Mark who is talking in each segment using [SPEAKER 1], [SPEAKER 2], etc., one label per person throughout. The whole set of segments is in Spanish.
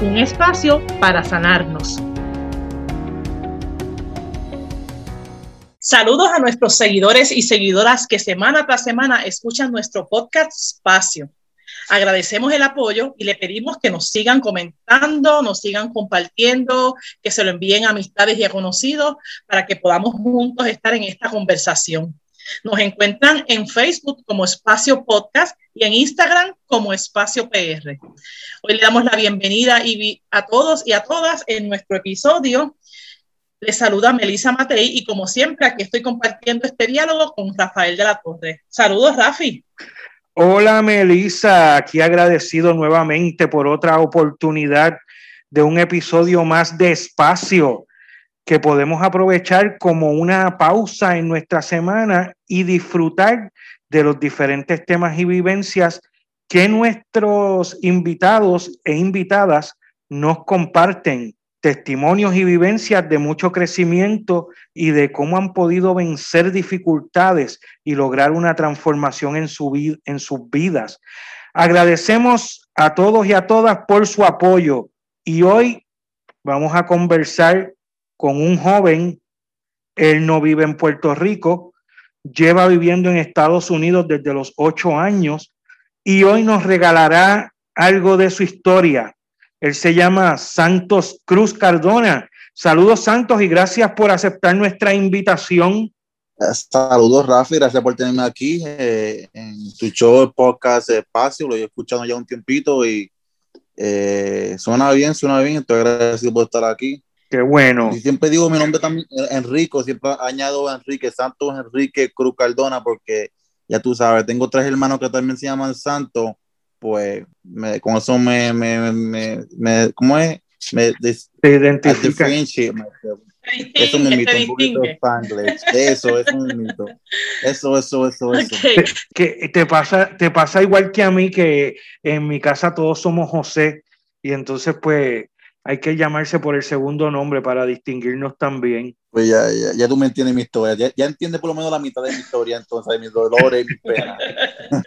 [SPEAKER 1] Un espacio para sanarnos. Saludos a nuestros seguidores y seguidoras que semana tras semana escuchan nuestro podcast Espacio. Agradecemos el apoyo y le pedimos que nos sigan comentando, nos sigan compartiendo, que se lo envíen a amistades y a conocidos para que podamos juntos estar en esta conversación. Nos encuentran en Facebook como Espacio Podcast y en Instagram como Espacio PR. Hoy le damos la bienvenida a todos y a todas en nuestro episodio les saluda Melissa Matei y como siempre aquí estoy compartiendo este diálogo con Rafael de la Torre. Saludos, Rafi.
[SPEAKER 2] Hola, Melissa. Aquí agradecido nuevamente por otra oportunidad de un episodio más de espacio que podemos aprovechar como una pausa en nuestra semana y disfrutar de los diferentes temas y vivencias que nuestros invitados e invitadas nos comparten testimonios y vivencias de mucho crecimiento y de cómo han podido vencer dificultades y lograr una transformación en, su en sus vidas. Agradecemos a todos y a todas por su apoyo y hoy vamos a conversar con un joven, él no vive en Puerto Rico, lleva viviendo en Estados Unidos desde los ocho años y hoy nos regalará algo de su historia él se llama Santos Cruz Cardona. Saludos Santos y gracias por aceptar nuestra invitación.
[SPEAKER 3] Saludos Rafi, gracias por tenerme aquí eh, en tu show, podcast Espacio, lo he escuchado ya un tiempito y eh, suena bien, suena bien, estoy agradecido por estar aquí.
[SPEAKER 2] Qué bueno.
[SPEAKER 3] Y siempre digo mi nombre también, Enrico, siempre añado Enrique, Santos Enrique Cruz Cardona, porque ya tú sabes, tengo tres hermanos que también se llaman Santos pues me, con eso me, me, me, me ¿cómo es? Me
[SPEAKER 2] te identifica.
[SPEAKER 3] Eso un mito, un poquito de Eso, es un mito. Eso, eso, eso, eso.
[SPEAKER 2] Que te pasa, te pasa igual que a mí, que en mi casa todos somos José, y entonces pues hay que llamarse por el segundo nombre para distinguirnos también.
[SPEAKER 3] Pues ya, ya, ya tú me entiendes mi historia, ya, ya entiendes por lo menos la mitad de mi historia, entonces, de mis dolores y mis penas.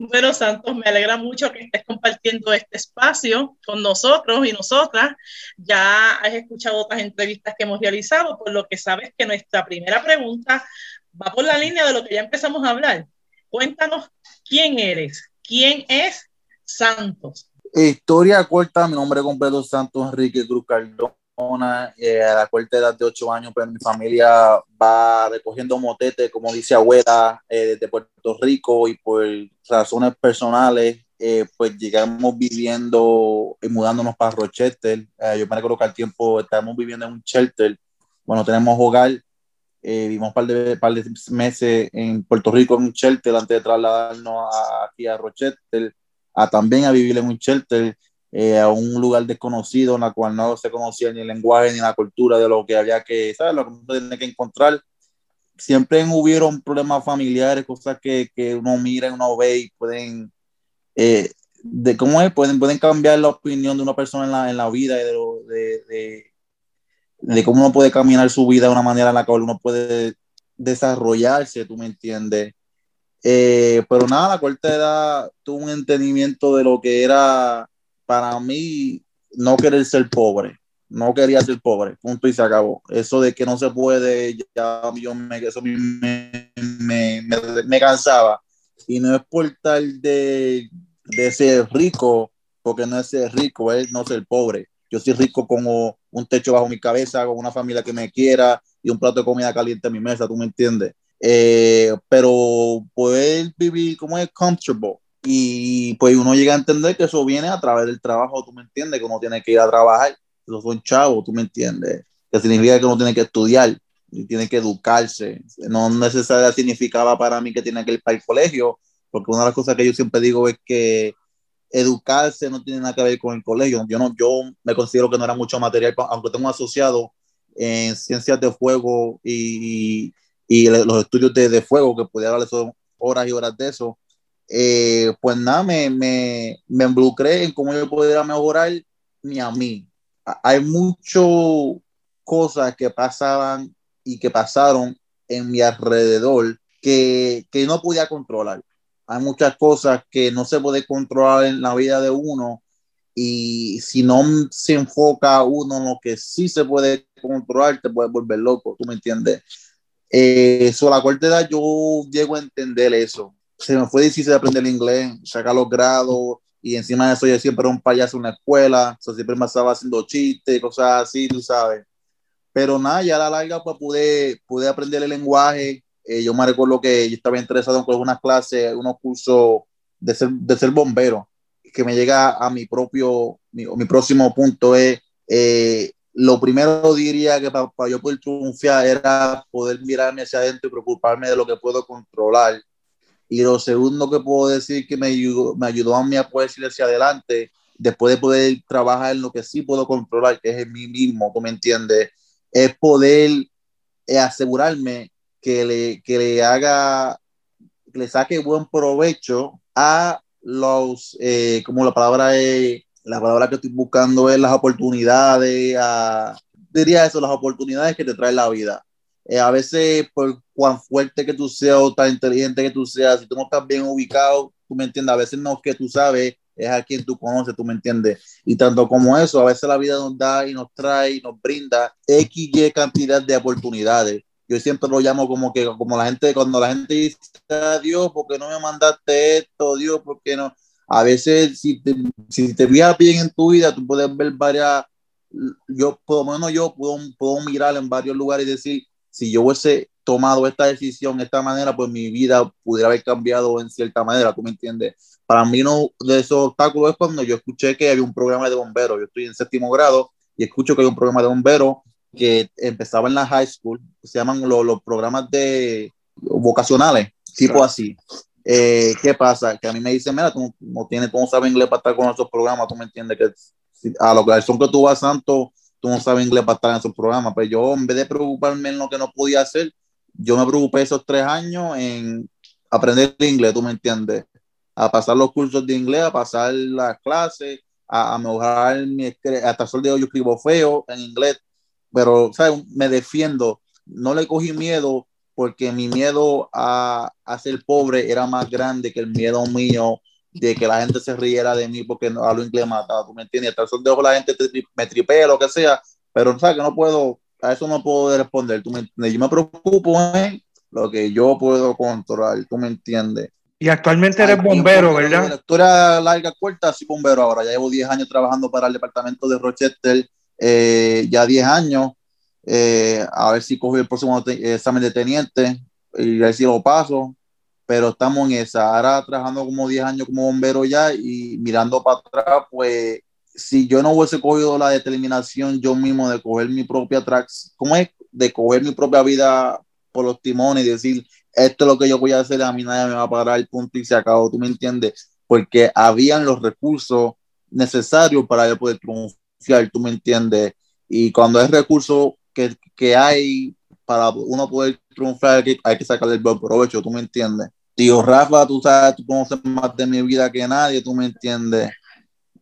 [SPEAKER 1] Bueno, Santos, me alegra mucho que estés compartiendo este espacio con nosotros y nosotras. Ya has escuchado otras entrevistas que hemos realizado, por lo que sabes que nuestra primera pregunta va por la línea de lo que ya empezamos a hablar. Cuéntanos quién eres, quién es Santos.
[SPEAKER 3] Historia corta, mi nombre completo es Santos Enrique Cruz eh, a la corta edad de 8 años, pero mi familia va recogiendo motete, como dice abuela, eh, de Puerto Rico y por razones personales, eh, pues llegamos viviendo y mudándonos para Rochester. yo me recuerdo que al tiempo estábamos viviendo en un shelter, bueno, tenemos hogar, vivimos un par de, par de meses en Puerto Rico en un shelter antes de trasladarnos aquí a Rochester, a también a vivir en un shelter eh, a un lugar desconocido en la cual no se conocía ni el lenguaje ni la cultura de lo que había que, ¿sabes? Lo que uno tiene que encontrar. Siempre hubieron problemas familiares, cosas que, que uno mira, uno ve y pueden, eh, de cómo es, pueden, pueden cambiar la opinión de una persona en la, en la vida y de, de, de, de, cómo uno puede caminar su vida de una manera en la cual uno puede desarrollarse, tú me entiendes. Eh, pero nada, la corta edad tuvo un entendimiento de lo que era para mí no querer ser pobre, no quería ser pobre, punto y se acabó. Eso de que no se puede, ya yo me, eso me, me, me, cansaba. Y no es por tal de, de ser rico, porque no es ser rico, es no ser pobre. Yo soy rico como un techo bajo mi cabeza, con una familia que me quiera y un plato de comida caliente en mi mesa, ¿tú me entiendes? Eh, pero poder vivir como es comfortable, y pues uno llega a entender que eso viene a través del trabajo, tú me entiendes, que uno tiene que ir a trabajar, eso son chavos, tú me entiendes, que significa que uno tiene que estudiar y tiene que educarse. No necesariamente significaba para mí que tiene que ir para el colegio, porque una de las cosas que yo siempre digo es que educarse no tiene nada que ver con el colegio. Yo, no, yo me considero que no era mucho material, aunque tengo asociado en ciencias de fuego y, y los estudios de, de, fuego, que podía darle horas y horas de eso. Eh, pues nada, me, me, me involucré en cómo yo podría mejorar ni a mí. Hay muchas cosas que pasaban y que pasaron en mi alrededor que, que no podía controlar hay muchas cosas que no se puede controlar en la vida de uno y si no se enfoca uno en lo que sí se puede controlar, te puede volver loco, ¿tú me entiendes? Eh, sobre la corta edad yo llego a entender eso. Se me fue difícil aprender el inglés, sacar los grados y encima de eso yo siempre era un payaso en la escuela, o siempre me estaba haciendo chistes, cosas así, tú sabes. Pero nada, ya a la larga pues pude, pude aprender el lenguaje, eh, yo me recuerdo que yo estaba interesado en unas clases, unos cursos de ser, de ser bombero, que me llega a mi propio, mi, mi próximo punto es, eh, lo primero diría que para, yo poder triunfar era poder mirarme hacia adentro y preocuparme de lo que puedo controlar. Y lo segundo que puedo decir que me ayudó, me ayudó a mí a poder ir hacia adelante, después de poder trabajar en lo que sí puedo controlar, que es en mí mismo, ¿tú me entiendes? Es poder eh, asegurarme que le, que le haga, le saque buen provecho a los, eh, como la palabra es, la palabra que estoy buscando es las oportunidades, a, diría eso, las oportunidades que te trae la vida. Eh, a veces, por cuán fuerte que tú seas o tan inteligente que tú seas, si tú no estás bien ubicado, tú me entiendes, a veces no es que tú sabes, es a quien tú conoces, tú me entiendes. Y tanto como eso, a veces la vida nos da y nos trae y nos brinda X, Y cantidad de oportunidades yo siempre lo llamo como que, como la gente, cuando la gente dice, Dios, ¿por qué no me mandaste esto? Dios, ¿por qué no? A veces, si te, si te bien en tu vida, tú puedes ver varias, yo, por lo menos yo puedo, puedo mirar en varios lugares y decir, si yo hubiese tomado esta decisión de esta manera, pues mi vida pudiera haber cambiado en cierta manera, ¿tú me entiendes? Para mí uno de esos obstáculos es cuando yo escuché que había un programa de bomberos, yo estoy en séptimo grado y escucho que hay un programa de bomberos que empezaba en la high school, se llaman los programas de vocacionales, tipo así. Eh, ¿Qué pasa? Que a mí me dicen, mira, tú no tienes, tú no sabes inglés para estar con esos programas, tú me entiendes que a lo que son que tú vas santo, tú no sabes inglés para estar en esos programas. Pero pues yo, en vez de preocuparme en lo que no podía hacer, yo me preocupé esos tres años en aprender inglés, tú me entiendes, a pasar los cursos de inglés, a pasar las clases, a, a mejorar mi, hasta el sol de hoy yo escribo feo en inglés, pero ¿sabes? me defiendo, no le cogí miedo porque mi miedo a, a, ser pobre era más grande que el miedo mío de que la gente se riera de mí porque a lo inglés mataba, ¿tú me entiendes? El de la gente me tripea, lo que sea, pero ¿sabes? que no puedo, a eso no puedo responder, ¿tú me entiendes? Yo me preocupo en lo que yo puedo controlar, ¿tú me entiendes?
[SPEAKER 2] Y actualmente eres bombero, ¿verdad?
[SPEAKER 3] La historia larga, corta, sí bombero ahora. Ya llevo 10 años trabajando para el departamento de Rochester eh, ya 10 años, eh, a ver si cojo el próximo examen de teniente y a ver si lo paso, pero estamos en esa. Ahora trabajando como 10 años como bombero ya y mirando para atrás, pues si yo no hubiese cogido la determinación yo mismo de coger mi propia tracks, ¿cómo es? De coger mi propia vida por los timones y decir, esto es lo que yo voy a hacer, a mí nadie me va a parar punto y se acabó, ¿tú me entiendes? Porque habían los recursos necesarios para yo poder triunfar tú me entiendes. Y cuando es recurso que, que hay para uno poder triunfar, hay que, sacarle el buen provecho, tú me entiendes. Tío Rafa, tú sabes, tú conoces más de mi vida que nadie, tú me entiendes.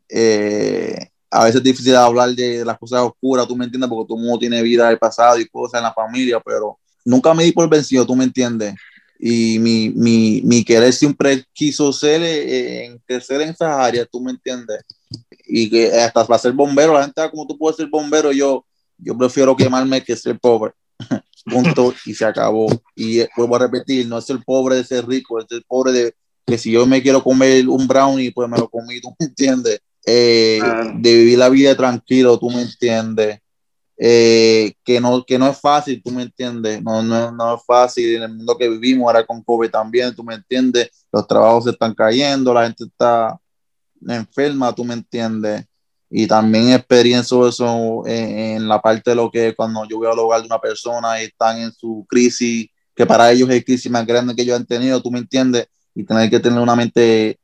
[SPEAKER 3] Eh, a veces es difícil hablar de las cosas oscuras, tú me entiendes, porque todo el mundo tiene vida del pasado y cosas en la familia, pero nunca me di por vencido, tú me entiendes. Y mi, mi, mi querer siempre quiso ser eh, en crecer en esas áreas, tú me entiendes y que hasta para ser bombero, la gente, ah, como tú puedes ser bombero, yo, yo prefiero quemarme que ser pobre. Punto, y se acabó. Y eh, vuelvo a repetir, no es el pobre de ser rico, es el pobre de que si yo me quiero comer un brownie, pues me lo comí, tú me entiendes. Eh, de vivir la vida tranquilo, tú me entiendes. Eh, que, no, que no es fácil, tú me entiendes. No, no, no es fácil en el mundo que vivimos, ahora con COVID también, tú me entiendes. Los trabajos se están cayendo, la gente está enferma, tú me entiendes. Y también experiencia eso en, la parte de lo que cuando yo voy al hogar de una persona y están en su crisis, que para ellos es crisis más grande que ellos han tenido, tú me entiendes, y tener que tener una mente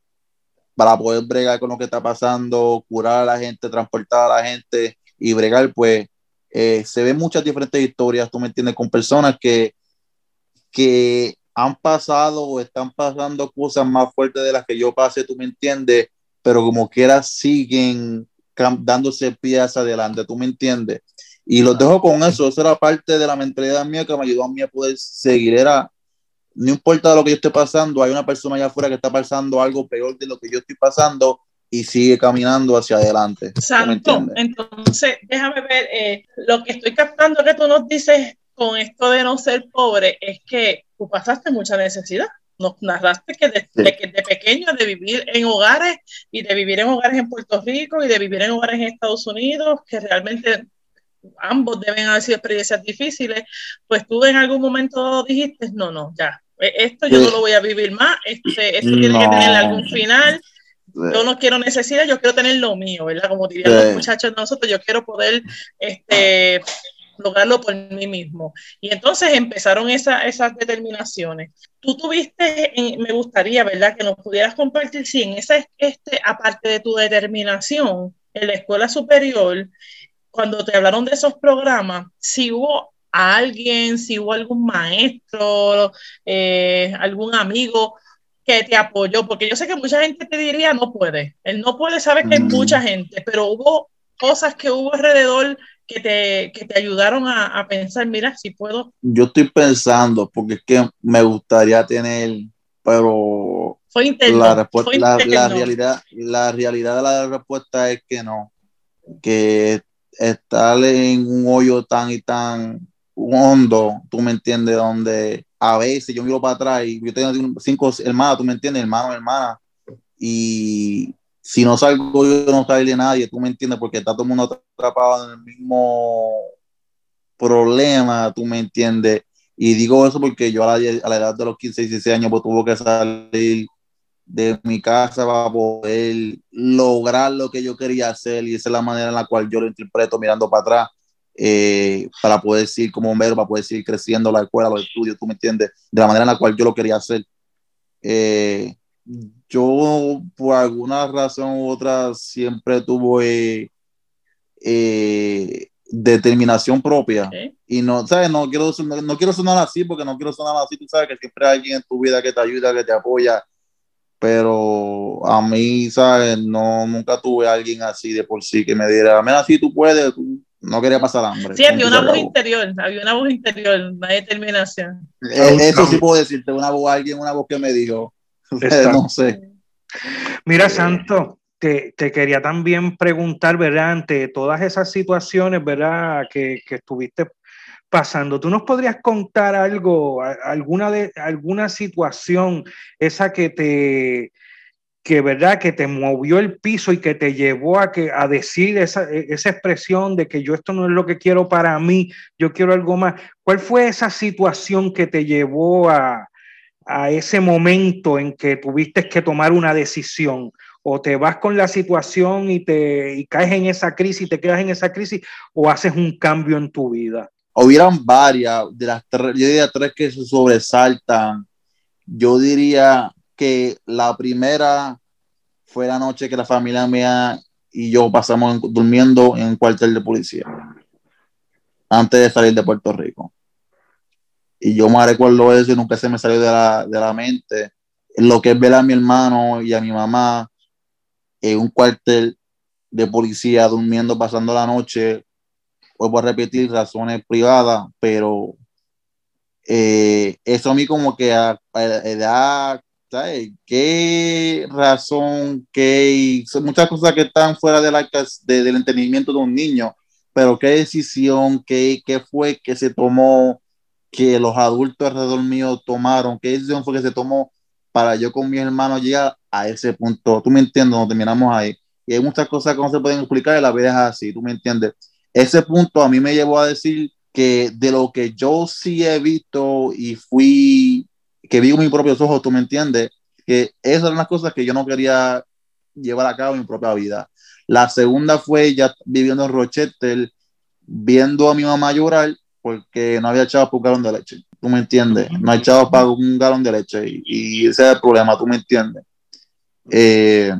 [SPEAKER 3] para poder bregar con lo que está pasando, curar a la gente, transportar a la gente y bregar, pues eh, se ven muchas diferentes historias, tú me entiendes, con personas que, que han pasado o están pasando cosas más fuertes de las que yo pasé, tú me entiendes, pero como quiera siguen dándose pies adelante, tú me entiendes. Y los dejo con eso, esa era parte de la mentalidad mía que me ayudó a mí a poder seguir, era, no importa lo que yo esté pasando, hay una persona allá afuera que está pasando algo peor de lo que yo estoy pasando y sigue caminando hacia adelante.
[SPEAKER 1] Santo, entonces déjame ver, eh, lo que estoy captando que tú nos dices con esto de no ser pobre es que tú pasaste mucha necesidad. Nos narraste que de, de, pequeño, de vivir en hogares y de vivir en hogares en Puerto Rico y de vivir en hogares en Estados Unidos, que realmente ambos deben haber sido experiencias difíciles, pues tú en algún momento dijiste, no, no, ya, e, esto yo no lo voy a vivir más, este, esto tiene que tener algún final, yo no quiero necesidad, yo quiero tener lo mío, ¿verdad? Como dirían los muchachos de nosotros, yo quiero poder este, lograrlo por mí mismo. Y entonces empezaron esas determinaciones. Tú tuviste, me gustaría, ¿verdad? Que nos pudieras compartir si en esa, este, aparte de tu determinación en la escuela superior, cuando te hablaron de esos programas, si hubo alguien, si hubo algún maestro, eh, algún amigo que te apoyó, porque yo sé que mucha gente te diría no puede, él no puede, sabe que hay mm. mucha gente, pero hubo cosas que hubo alrededor que te, que te ayudaron a, a, pensar, mira, si puedo.
[SPEAKER 3] Yo estoy pensando, porque es que me gustaría tener, pero
[SPEAKER 1] fue
[SPEAKER 3] la, la, la realidad, la realidad de la respuesta es que no, que estar en un hoyo tan y tan hondo, tú me entiendes, donde a veces yo miro para atrás y yo tengo cinco hermanos, tú me entiendes, hermano, hermana, y si no salgo yo, no sale nadie, tú me entiendes, porque está todo el mundo atrapado en el mismo problema, tú me entiendes. Y digo eso porque yo a la, a la edad de los 15, 16 años, pues tuve que salir de mi casa para poder lograr lo que yo quería hacer y esa es la manera en la cual yo lo interpreto mirando para atrás eh, para poder seguir como bombero, para poder seguir creciendo la escuela, los estudios, tú me entiendes, de la manera en la cual yo lo quería hacer. Eh, yo por alguna razón u otra siempre tuve eh, determinación propia y no, ¿sabes? No quiero, no, no, quiero sonar así porque no quiero sonar así, tú sabes que siempre hay alguien en tu vida que te ayuda, que te apoya, pero a mí, ¿sabes? No, nunca tuve alguien así de por sí que me diera, mira, así tú puedes, no quería pasar hambre.
[SPEAKER 1] Sí, había una voz interior, había una voz interior, una determinación.
[SPEAKER 3] Eh, eso sí puedo decirte, una voz, alguien, una voz que me dijo, no sé.
[SPEAKER 2] Mira, Santo, te, te, quería también preguntar, ¿verdad? Ante todas esas situaciones, ¿verdad? Que, que estuviste pasando. ¿Tú nos podrías contar algo, alguna, de, alguna situación, esa que te, que verdad que te movió el piso y que te llevó a que a decir esa, esa, expresión de que yo esto no es lo que quiero para mí, yo quiero algo más. ¿Cuál fue esa situación que te llevó a, a ese momento en que tuviste que tomar una decisión? O te vas con la situación y te caes en esa crisis, te quedas en esa crisis, o haces un cambio en tu vida
[SPEAKER 3] hubieran varias, de las tres, yo tres que se sobresaltan. Yo diría que la primera fue la noche que la familia mía y yo pasamos durmiendo en un cuartel de policía antes de salir de Puerto Rico. Y yo me recuerdo eso y nunca se me salió de la, de la mente. Lo que es ver a mi hermano y a mi mamá en un cuartel de policía durmiendo, pasando la noche vuelvo a repetir, razones privadas, pero eh, eso a mí como que a, edad, ¿sabes? ¿Qué razón, qué, son muchas cosas que están fuera de del entendimiento de un niño, pero qué decisión, qué, qué fue que se tomó, que los adultos alrededor mío tomaron, qué decisión fue que se tomó para yo con mi hermano llegar a ese punto, tú me entiendes, no terminamos ahí. Y hay muchas cosas que no se pueden explicar y la vida es así, tú me entiendes ese punto a mí me llevó a decir que de lo que yo sí he visto y fui, que vi con mis propios ojos, tú me entiendes, que esas eran las cosas que yo no quería llevar a cabo en mi propia vida. La segunda fue ya viviendo en Rochester, viendo a mi mamá llorar porque no había echado para un galón de leche. ¿Tú me entiendes? No ha echado para un galón de leche y, y ese es el problema, ¿tú me entiendes? Eh,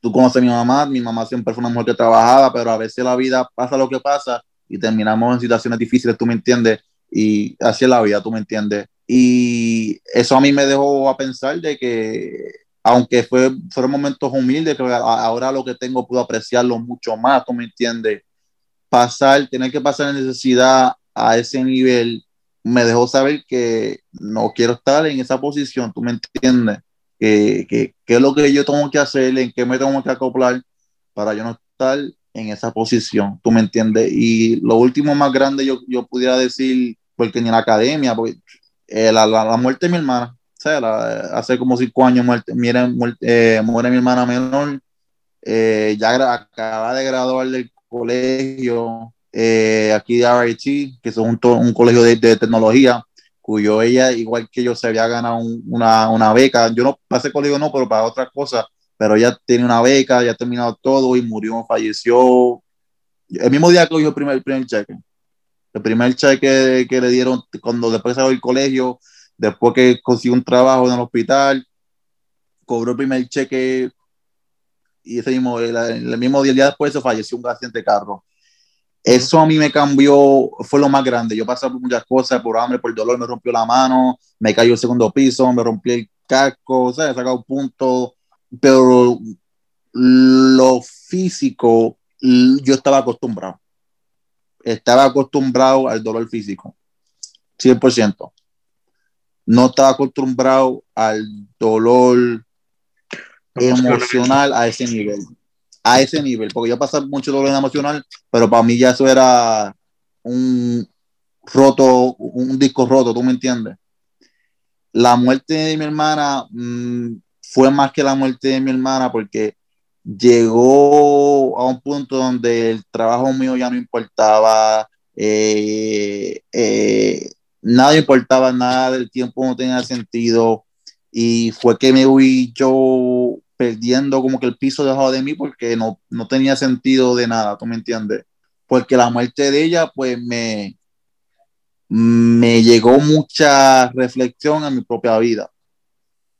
[SPEAKER 3] tú conoces a mi mamá, mi mamá siempre fue una mujer que trabajaba, pero a veces la vida pasa lo que pasa y terminamos en situaciones difíciles, tú me entiendes, y así es la vida, tú me entiendes. Y eso a mí me dejó a pensar de que, aunque fue, fueron momentos humildes, que ahora lo que tengo puedo apreciarlo mucho más, tú me entiendes. Pasar, tener que pasar la necesidad a ese nivel, me dejó saber que no quiero estar en esa posición, tú me entiendes. Que, que, qué es lo que yo tengo que hacer, en qué me tengo que acoplar para yo no estar en esa posición, tú me entiendes. Y lo último más grande yo, yo pudiera decir, porque ni en la academia, porque eh, la, la, muerte de mi hermana, o sea, hace como cinco años muerte, muere, eh, muere mi hermana menor, eh, ya acaba de graduar del colegio aquí de RIT, que es un, un colegio de, tecnología, cuyo ella, igual que yo, se había ganado una, una, beca. Yo no pasé colegio, no, pero para otras cosas, pero ella tiene una beca, ya ha terminado todo y murió, falleció. El mismo día que cogió el primer, el primer cheque el primer cheque que le dieron cuando después salió del colegio, después que consiguió un trabajo en el hospital, cobró el primer cheque y ese mismo, el, mismo día, el día después falleció un accidente de carro. Eso a mí me cambió, fue lo más grande. Yo pasé por muchas cosas, por hambre, por dolor, me rompió la mano, me cayó el segundo piso, me rompí el casco, o sea, he sacado un punto, pero lo físico, yo estaba acostumbrado estaba acostumbrado al dolor físico, 100%. No estaba acostumbrado al dolor emocional a ese nivel. A ese nivel, porque yo pasé mucho dolor emocional, pero para mí ya eso era un roto, un disco roto, ¿tú me entiendes? La muerte de mi hermana mm, fue más que la muerte de mi hermana porque llegó a un punto donde el trabajo mío ya no importaba, eh, eh, nada importaba, nada del tiempo no tenía sentido y fue que me fui yo perdiendo como que el piso dejado de mí porque no, no tenía sentido de nada, ¿tú me entiendes? Porque la muerte de ella pues me, me llegó mucha reflexión a mi propia vida.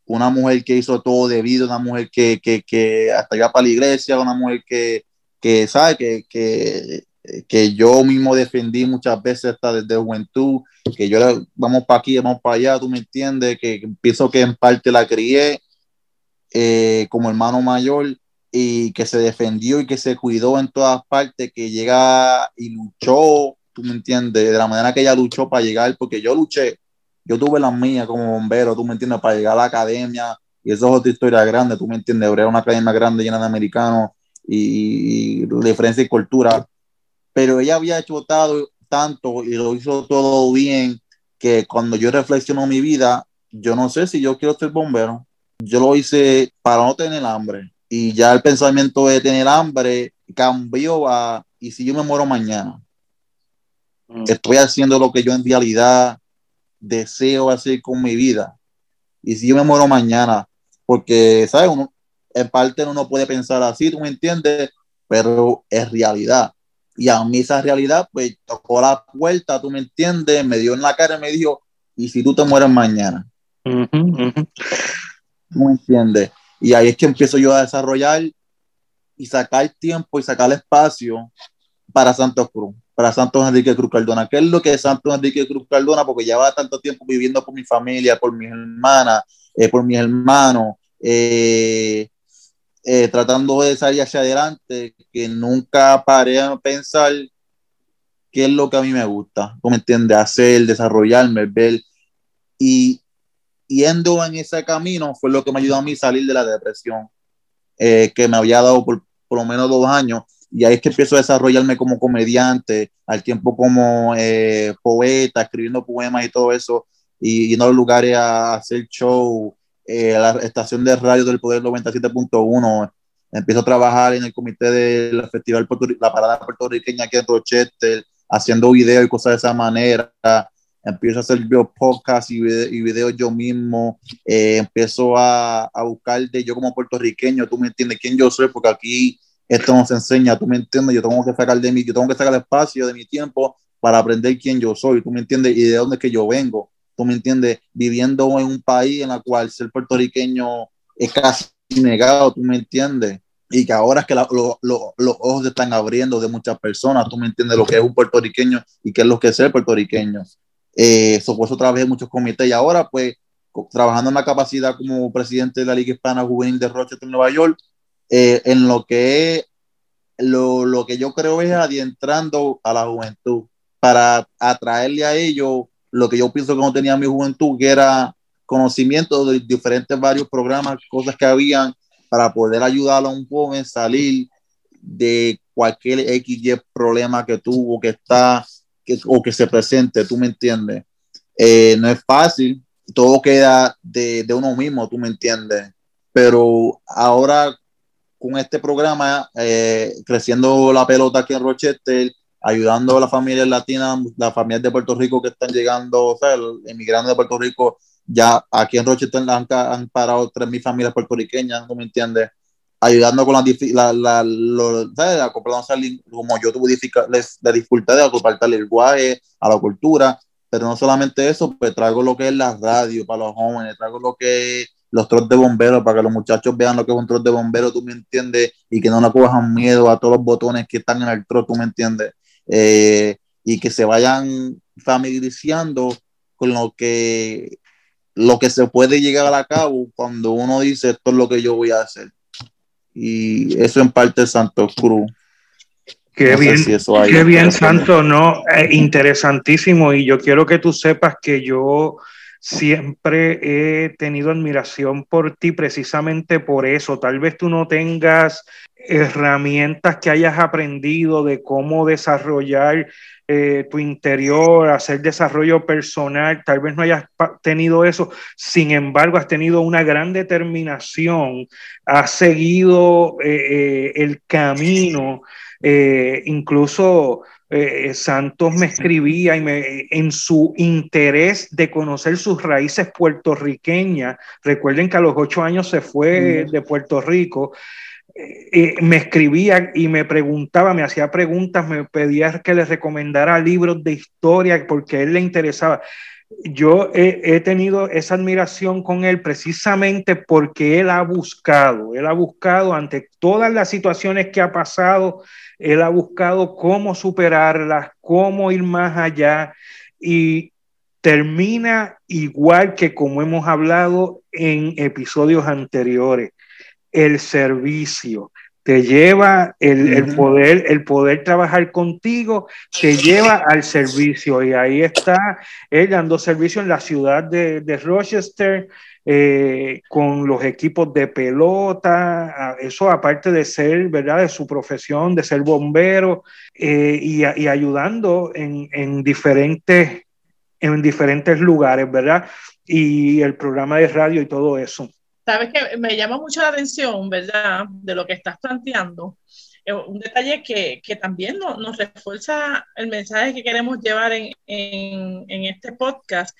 [SPEAKER 3] Una mujer que hizo todo debido, una mujer que, que, que hasta iba para la iglesia, una mujer que, que sabe, que, que, que yo mismo defendí muchas veces hasta desde juventud, que yo vamos para aquí, vamos para allá, tú me entiendes, que, pienso que en parte la crié eh, como hermano mayor y que se defendió y que se cuidó en todas partes, que llega y luchó, tú me entiendes, de la manera que ella luchó para llegar, porque yo luché, yo tuve la mía como bombero, tú me entiendes, para llegar a la academia, y eso es otra historia grande, tú me entiendes, era una academia grande llena de americanos y, y diferencia y cultura, pero ella había hecho tanto y lo hizo todo bien, que cuando yo reflexiono mi vida, yo no sé si yo quiero ser bombero, yo lo hice para no tener hambre, y ya el pensamiento de tener hambre cambió a, y si yo me muero mañana, mm. estoy haciendo lo que yo en realidad deseo hacer con mi vida. Y si yo me muero mañana, porque, ¿sabes? Uno, en parte uno no puede pensar así, tú me entiendes, pero es realidad. Y a mí esa realidad, pues tocó la puerta, tú me entiendes, me dio en la cara y me dijo, ¿y si tú te mueres mañana? ¿Tú me entiendes? Y ahí es que empiezo yo a desarrollar y sacar tiempo y sacar espacio para Santos Cruz para Santos Enrique Cruz Cardona. ¿Qué es lo que es Santos Enrique Cruz Cardona? Porque lleva tanto tiempo viviendo por mi familia, por mis hermanas, eh, por mis hermanos, eh, eh, tratando de salir hacia adelante, que nunca paré a pensar qué es lo que a mí me gusta, ¿cómo me entiendes? Hacer, desarrollarme, ver. Y yendo en ese camino fue lo que me ayudó a mí a salir de la depresión que me había dado por por lo menos dos años. Y ahí es que empiezo a desarrollarme como comediante, al tiempo como eh, poeta, escribiendo poemas y todo eso, y yendo a los lugares a hacer show, eh, la estación de radio del Poder 97.1, empiezo a trabajar en el comité del Festival Puerto, la Parada Puertorriqueña aquí en Rochester, haciendo videos y cosas de esa manera, empiezo a hacer podcast y, y videos yo mismo, eh, empiezo a, a buscar de yo como puertorriqueño, tú me entiendes quién yo soy, porque aquí esto nos enseña, tú me entiendes, yo tengo que sacar de mí, yo tengo que sacar espacio de mi tiempo para aprender quién yo soy, tú me entiendes, y de dónde es que yo vengo, tú me entiendes, viviendo en un país en el cual ser puertorriqueño es casi negado, tú me entiendes, y que ahora es que los ojos se están abriendo de muchas personas, tú me entiendes lo que es un puertorriqueño y qué es lo que es ser puertorriqueño. Eh, eso, por eso muchos comités y ahora pues trabajando en la capacidad como presidente de la Liga Hispana Juvenil de Rochester, Nueva York, eh, en lo que lo, lo, que yo creo es adentrando a la juventud para atraerle a ellos lo que yo pienso que no tenía mi juventud, que era conocimiento de diferentes varios programas, cosas que habían para poder ayudar a un joven salir de cualquier XY problema que tuvo, que está, o que se presente, tú me entiendes. Eh, no es fácil, todo queda de, de, uno mismo, tú me entiendes. Pero ahora con este programa, eh, creciendo la pelota aquí en Rochester, ayudando a las familias latinas, las familias de Puerto Rico que están llegando, o sea, emigrando de Puerto Rico, ya aquí en Rochester han, han parado 3.000 familias puertorriqueñas, ¿no me entiendes? Ayudando con la, la, la, lo, como yo tuve la dificultad de acoplar al lenguaje, a la cultura, pero no solamente eso, pues traigo lo que es la radio para los jóvenes, traigo lo que es los trots de bomberos para que los muchachos vean lo que es un trot de bomberos, tú me entiendes, y que no le cojan miedo a todos los botones que están en el trot, tú me entiendes, eh, y que se vayan familiarizando con lo que lo que se puede llegar a cabo cuando uno dice esto es lo que yo voy a hacer. Y eso en parte es Santo Cruz.
[SPEAKER 2] Qué bien, qué bien, Santo, ¿no? Eh, interesantísimo. Y yo quiero que tú sepas que yo siempre he tenido admiración por ti precisamente por eso. Tal vez tú no tengas herramientas que hayas aprendido de cómo desarrollar eh, tu interior, hacer desarrollo personal, tal vez no hayas tenido eso, sin embargo has tenido una gran determinación, has seguido eh, eh, el camino, incluso Santos me escribía y me, en su interés de conocer sus raíces puertorriqueñas, recuerden que a los ocho años se fue de Puerto Rico, me escribía y me preguntaba, me hacía preguntas, me pedía que le recomendara libros de historia porque él le interesaba. Yo he, tenido esa admiración con él precisamente porque él ha buscado, él ha buscado ante todas las situaciones que ha pasado, él ha buscado cómo superarlas, cómo ir más allá y termina igual que como hemos hablado en episodios anteriores el servicio, te lleva el, poder, el poder trabajar contigo, te lleva al servicio. Y ahí está él dando servicio en la ciudad de, Rochester, eh, con los equipos de pelota, eso aparte de ser, ¿verdad?, de su profesión, de ser bombero, eh, y, y, ayudando en, en, diferentes, en diferentes lugares, ¿verdad? Y el programa de radio y todo eso.
[SPEAKER 1] Sabes que me llama mucho la atención, ¿verdad?, de lo que estás planteando. Eh, un detalle que, que también nos refuerza el mensaje que queremos llevar en, en, en este podcast.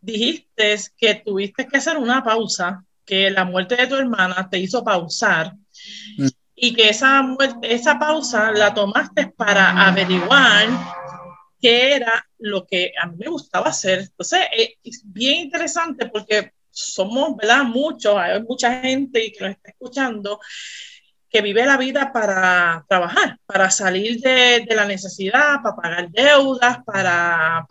[SPEAKER 1] Dijiste que tuviste que hacer una pausa, que la muerte de tu hermana te hizo pausar mm. y que esa, esa pausa la tomaste para averiguar qué era lo que a mí me gustaba hacer. Entonces, eh, es bien interesante porque somos, ¿verdad? Muchos, hay mucha gente que nos está escuchando que vive la vida para trabajar, para salir de, la necesidad, para pagar deudas, para,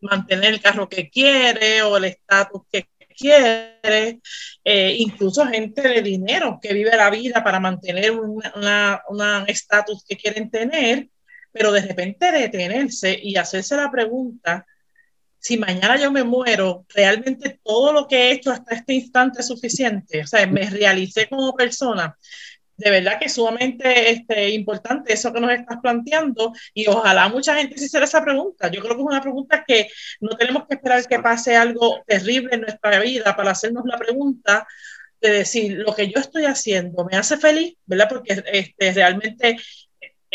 [SPEAKER 1] mantener el carro que quiere o el estatus que quiere, eh, incluso gente de dinero que vive la vida para mantener un estatus que quieren tener, pero de repente detenerse y hacerse la pregunta, si mañana yo me muero, realmente todo lo que he hecho hasta este instante es suficiente. O sea, me realicé como persona. De verdad que es sumamente este, importante eso que nos estás planteando y ojalá mucha gente se hiciera esa pregunta. Yo creo que es una pregunta que no tenemos que esperar que pase algo terrible en nuestra vida para hacernos la pregunta de decir, lo que yo estoy haciendo me hace feliz, ¿verdad? Porque este, realmente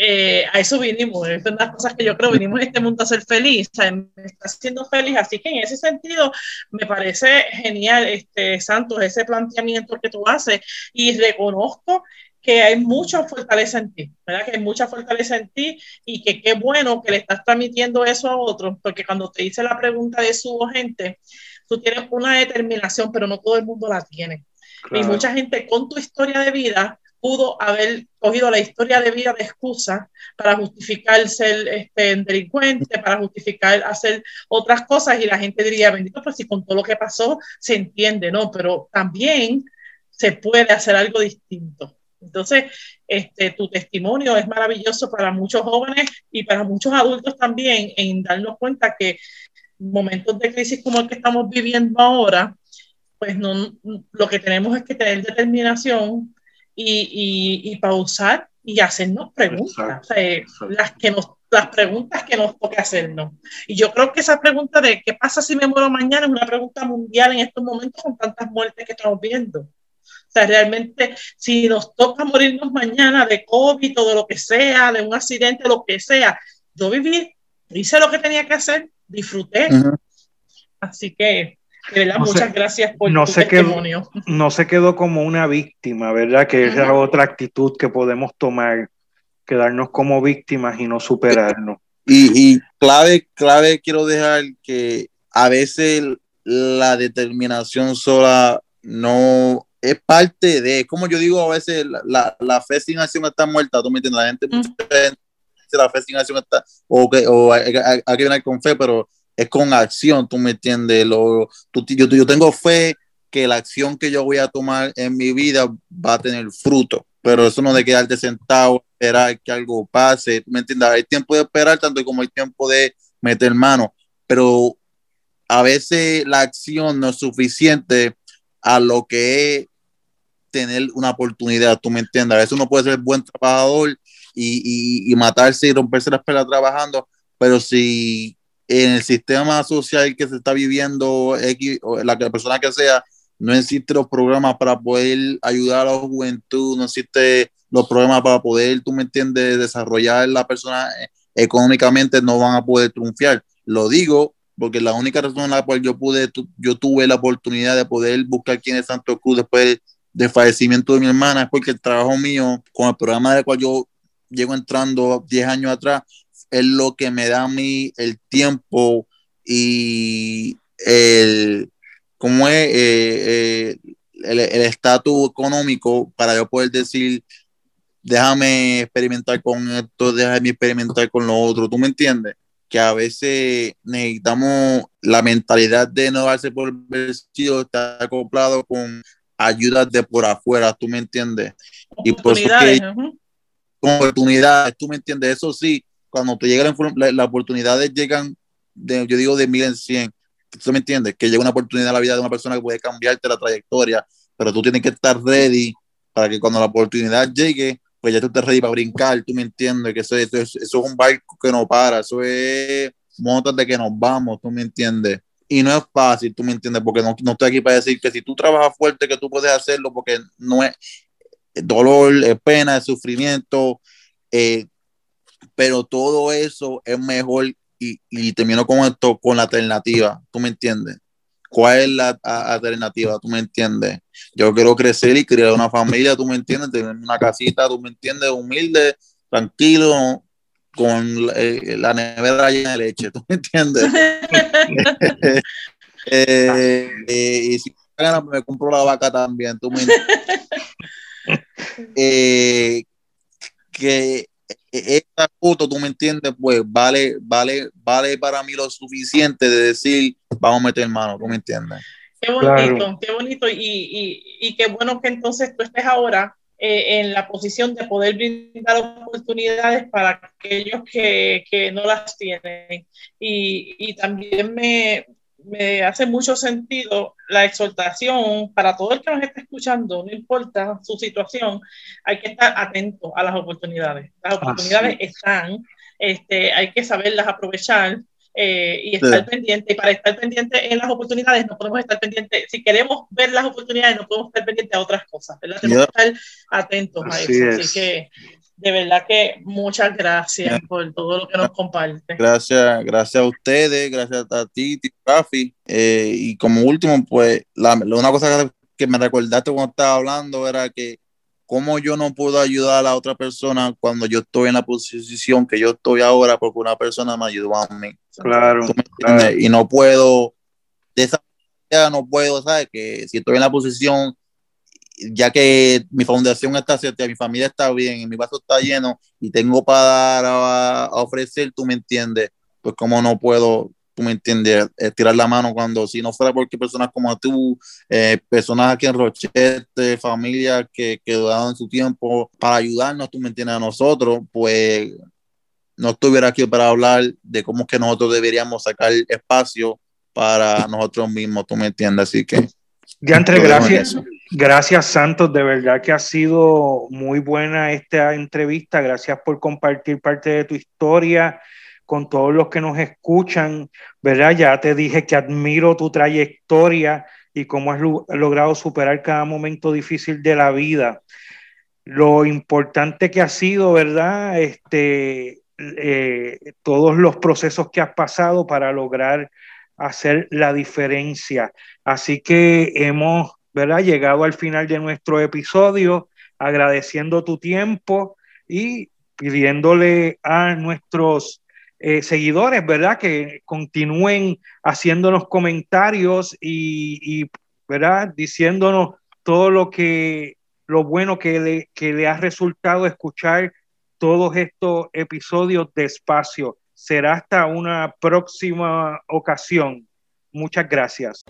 [SPEAKER 1] eh, a eso vinimos, es una de las cosas que yo creo, vinimos en este mundo a ser feliz, o sea, me está haciendo feliz, así que en ese sentido me parece genial, este, Santos, ese planteamiento que tú haces y reconozco que hay mucha fortaleza en ti, ¿verdad? Que hay mucha fortaleza en ti y que qué bueno que le estás transmitiendo eso a otros, porque cuando te hice la pregunta de su gente, tú tienes una determinación, pero no todo el mundo la tiene. Y mucha gente con tu historia de vida pudo haber cogido la historia de vida de excusa para justificar ser este, delincuente, para justificar hacer otras cosas y la gente diría, bendito, pues si con todo lo que pasó se entiende, ¿no? Pero también se puede hacer algo distinto. Entonces, este, tu testimonio es maravilloso para muchos jóvenes y para muchos adultos también en darnos cuenta que momentos de crisis como el que estamos viviendo ahora, pues no, lo que tenemos es que tener determinación, y, y, pausar y hacernos preguntas, las, que nos, las preguntas que nos toque hacernos. Y yo creo que esa pregunta de qué pasa si me muero mañana es una pregunta mundial en estos momentos con tantas muertes que estamos viendo. O sea, realmente, si nos toca morirnos mañana de COVID o de lo que sea, de un accidente, lo que sea, yo viví, hice lo que tenía que hacer, disfruté. Así que muchas gracias por
[SPEAKER 2] no tu testimonio. no se quedó como una víctima, ¿verdad? Que es la otra actitud que podemos tomar, quedarnos como víctimas y no superarnos.
[SPEAKER 3] Y, clave, clave quiero dejar que a veces la determinación sola no es parte de, como yo digo, a veces la, la, fe sin acción está muerta, tú me entiendes, la gente, la fe sin acción está, o, que, o hay, hay que venir con fe, pero es con acción, tú me entiendes. Lo, yo, yo tengo fe que la acción que yo voy a tomar en mi vida va a tener fruto, pero eso no de quedarte sentado, esperar que algo pase, ¿me entiendes? Hay tiempo de esperar tanto como hay tiempo de meter mano, pero a veces la acción no es suficiente a lo que es tener una oportunidad, tú me entiendes, a veces uno puede ser buen trabajador y, y, y matarse y romperse la espalda trabajando, pero si en el sistema social que se está viviendo, X, la, persona que sea, no existen los programas para poder ayudar a la juventud, no existen los programas para poder, tú me entiendes, desarrollar la persona eh, económicamente, no van a poder triunfar. Lo digo porque la única razón en la cual yo pude, yo tuve la oportunidad de poder buscar quién es Santo Cruz después del fallecimiento de mi hermana es porque el trabajo mío con el programa del cual yo llego entrando 10 años atrás es lo que me da a mí el tiempo y el, ¿cómo es? Eh, eh, el estatus económico para yo poder decir, déjame experimentar con esto, déjame experimentar con lo otro, ¿tú me entiendes? Que a veces necesitamos la mentalidad de no darse por vencido, estar acoplado con ayudas de por afuera, ¿tú me entiendes? Y por eso que, oportunidades, ¿tú me entiendes? Eso sí, cuando te llegan las oportunidades llegan, de, yo digo de mil en cien, ¿tú me entiendes? Que llega una oportunidad a la vida de una persona que puede cambiarte la trayectoria, pero tú tienes que estar ready para que cuando la oportunidad llegue, pues ya tú estés ready para brincar, ¿tú me entiendes? Que eso, eso, eso es un barco que no para, eso es montas de que nos vamos, ¿tú me entiendes? Y no es fácil, ¿tú me entiendes? Porque no, no estoy aquí para decir que si tú trabajas fuerte, que tú puedes hacerlo, porque no es dolor, es pena, es sufrimiento, eh, pero todo eso es mejor y, y termino con esto, con la alternativa, ¿tú me entiendes? ¿Cuál es la alternativa? ¿Tú me entiendes? Yo quiero crecer y crear una familia, ¿tú me entiendes? Tener una casita, ¿tú me entiendes? Humilde, tranquilo, con eh, la nevera llena de leche, ¿tú me entiendes? Eh, eh, y si me compro la vaca también, ¿tú me entiendes? que esta foto, tú me entiendes, pues vale, vale, vale para mí lo suficiente de decir, vamos a meter mano, tú me entiendes.
[SPEAKER 1] Qué bonito, qué bonito y, y, y, qué bueno que entonces tú estés ahora eh, en la posición de poder brindar oportunidades para aquellos que, que no las tienen. Y, y también me, me hace mucho sentido la exhortación para todo el que nos esté escuchando, no importa su situación, hay que estar atento a las oportunidades. Las oportunidades están, este, hay que saberlas aprovechar eh, y estar pendiente. Y para estar pendiente en las oportunidades, no podemos estar pendientes. Si queremos ver las oportunidades, no podemos estar pendientes a otras cosas, ¿verdad? Tenemos que estar atentos a eso. Así que de verdad que muchas gracias por todo lo que nos comparte.
[SPEAKER 3] Gracias, gracias a ustedes, gracias a ti, Rafi. Eh, y como último, pues, la, una cosa que me recordaste cuando estaba hablando era que cómo yo no puedo ayudar a la otra persona cuando yo estoy en la posición que yo estoy ahora porque una persona me ayudó a mí.
[SPEAKER 2] Claro.
[SPEAKER 3] Y no puedo, de esa manera no puedo, ¿sabes? Que si estoy en la posición ya que mi fundación está cerca, mi familia está bien, mi vaso está lleno y tengo para dar a, ofrecer, tú me entiendes, pues como no puedo, tú me entiendes, eh, tirar la mano cuando si no fuera porque personas como tú, eh, personas aquí en Rochete, familias que, que en su tiempo para ayudarnos, tú me entiendes, a nosotros, pues no estuviera aquí para hablar de cómo es que nosotros deberíamos sacar espacio para nosotros mismos, tú me entiendes, así que...
[SPEAKER 2] Ya entre gracias, gracias Santos, de verdad que ha sido muy buena esta entrevista, gracias por compartir parte de tu historia con todos los que nos escuchan, ¿verdad? Ya te dije que admiro tu trayectoria y cómo has logrado superar cada momento difícil de la vida. Lo importante que ha sido, ¿verdad? Este, eh, todos los procesos que has pasado para lograr hacer la diferencia. Así que hemos ¿verdad? llegado al final de nuestro episodio, agradeciendo tu tiempo y pidiéndole a nuestros eh, seguidores, ¿verdad? Que continúen haciéndonos comentarios y, ¿verdad? Diciéndonos todo lo que, lo bueno que le, que le ha resultado escuchar todos estos episodios de espacio. Será hasta una próxima ocasión. Muchas gracias.